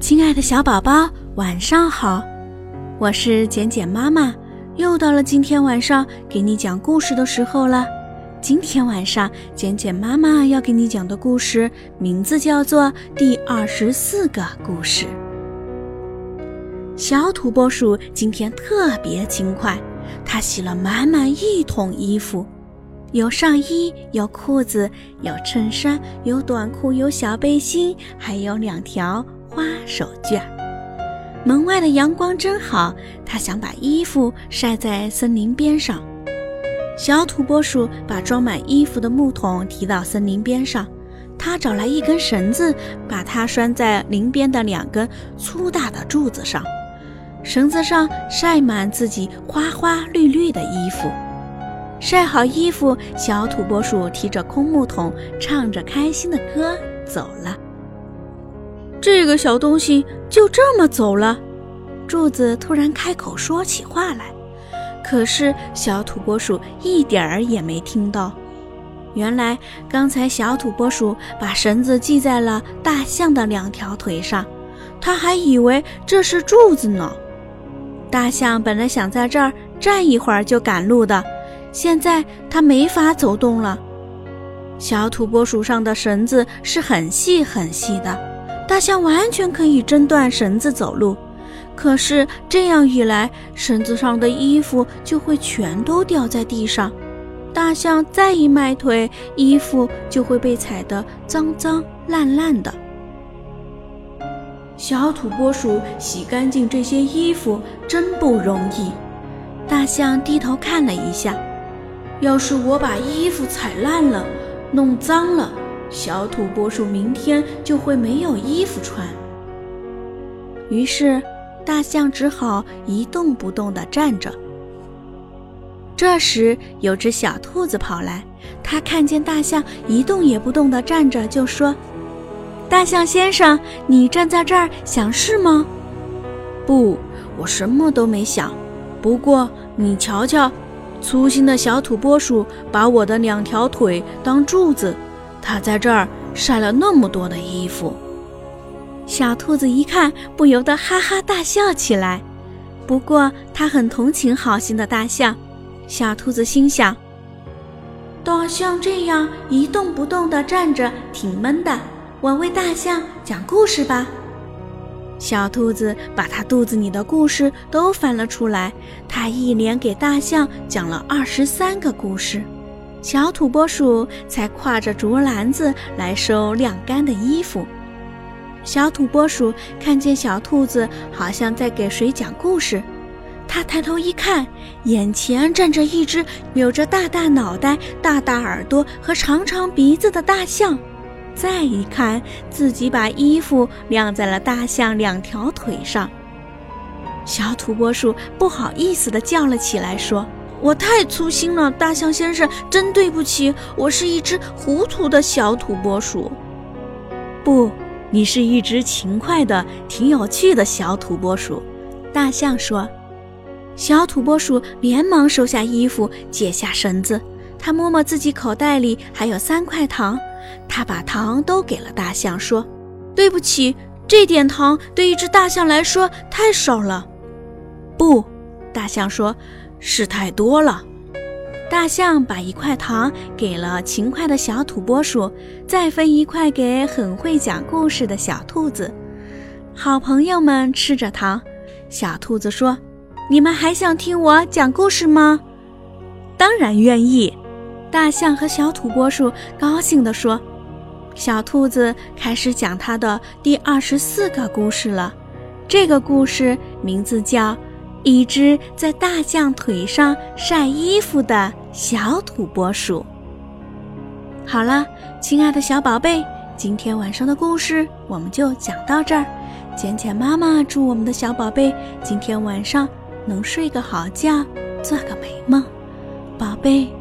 亲爱的小宝宝，晚上好！我是简简妈妈，又到了今天晚上给你讲故事的时候了。今天晚上，简简妈妈要给你讲的故事名字叫做《第二十四个故事》。小土拨鼠今天特别勤快，它洗了满满一桶衣服，有上衣，有裤子，有衬衫，有短裤，有小背心，还有两条。花手绢。门外的阳光真好，他想把衣服晒在森林边上。小土拨鼠把装满衣服的木桶提到森林边上，他找来一根绳子，把它拴在林边的两根粗大的柱子上。绳子上晒满自己花花绿绿的衣服。晒好衣服，小土拨鼠提着空木桶，唱着开心的歌走了。这个小东西就这么走了，柱子突然开口说起话来，可是小土拨鼠一点儿也没听到。原来刚才小土拨鼠把绳子系在了大象的两条腿上，他还以为这是柱子呢。大象本来想在这儿站一会儿就赶路的，现在它没法走动了。小土拨鼠上的绳子是很细很细的。大象完全可以挣断绳子走路，可是这样一来，绳子上的衣服就会全都掉在地上。大象再一迈腿，衣服就会被踩得脏脏烂烂的。小土拨鼠洗干净这些衣服真不容易。大象低头看了一下，要是我把衣服踩烂了，弄脏了。小土拨鼠明天就会没有衣服穿，于是大象只好一动不动地站着。这时，有只小兔子跑来，它看见大象一动也不动地站着，就说：“大象先生，你站在这儿想事吗？”“不，我什么都没想。不过你瞧瞧，粗心的小土拨鼠把我的两条腿当柱子。”他在这儿晒了那么多的衣服，小兔子一看，不由得哈哈大笑起来。不过，它很同情好心的大象。小兔子心想：大象这样一动不动地站着，挺闷的。我为大象讲故事吧。小兔子把它肚子里的故事都翻了出来，它一连给大象讲了二十三个故事。小土拨鼠才挎着竹篮子来收晾干的衣服。小土拨鼠看见小兔子好像在给谁讲故事，它抬头一看，眼前站着一只有着大大脑袋、大大耳朵和长长鼻子的大象。再一看，自己把衣服晾在了大象两条腿上。小土拨鼠不好意思地叫了起来，说。我太粗心了，大象先生，真对不起。我是一只糊涂的小土拨鼠。不，你是一只勤快的、挺有趣的小土拨鼠。大象说。小土拨鼠连忙收下衣服，解下绳子。他摸摸自己口袋里还有三块糖，他把糖都给了大象，说：“对不起，这点糖对一只大象来说太少了。”不，大象说。是太多了。大象把一块糖给了勤快的小土拨鼠，再分一块给很会讲故事的小兔子。好朋友们吃着糖，小兔子说：“你们还想听我讲故事吗？”“当然愿意。”大象和小土拨鼠高兴地说。小兔子开始讲它的第二十四个故事了。这个故事名字叫。一只在大象腿上晒衣服的小土拨鼠。好了，亲爱的小宝贝，今天晚上的故事我们就讲到这儿。简简妈妈祝我们的小宝贝今天晚上能睡个好觉，做个美梦，宝贝。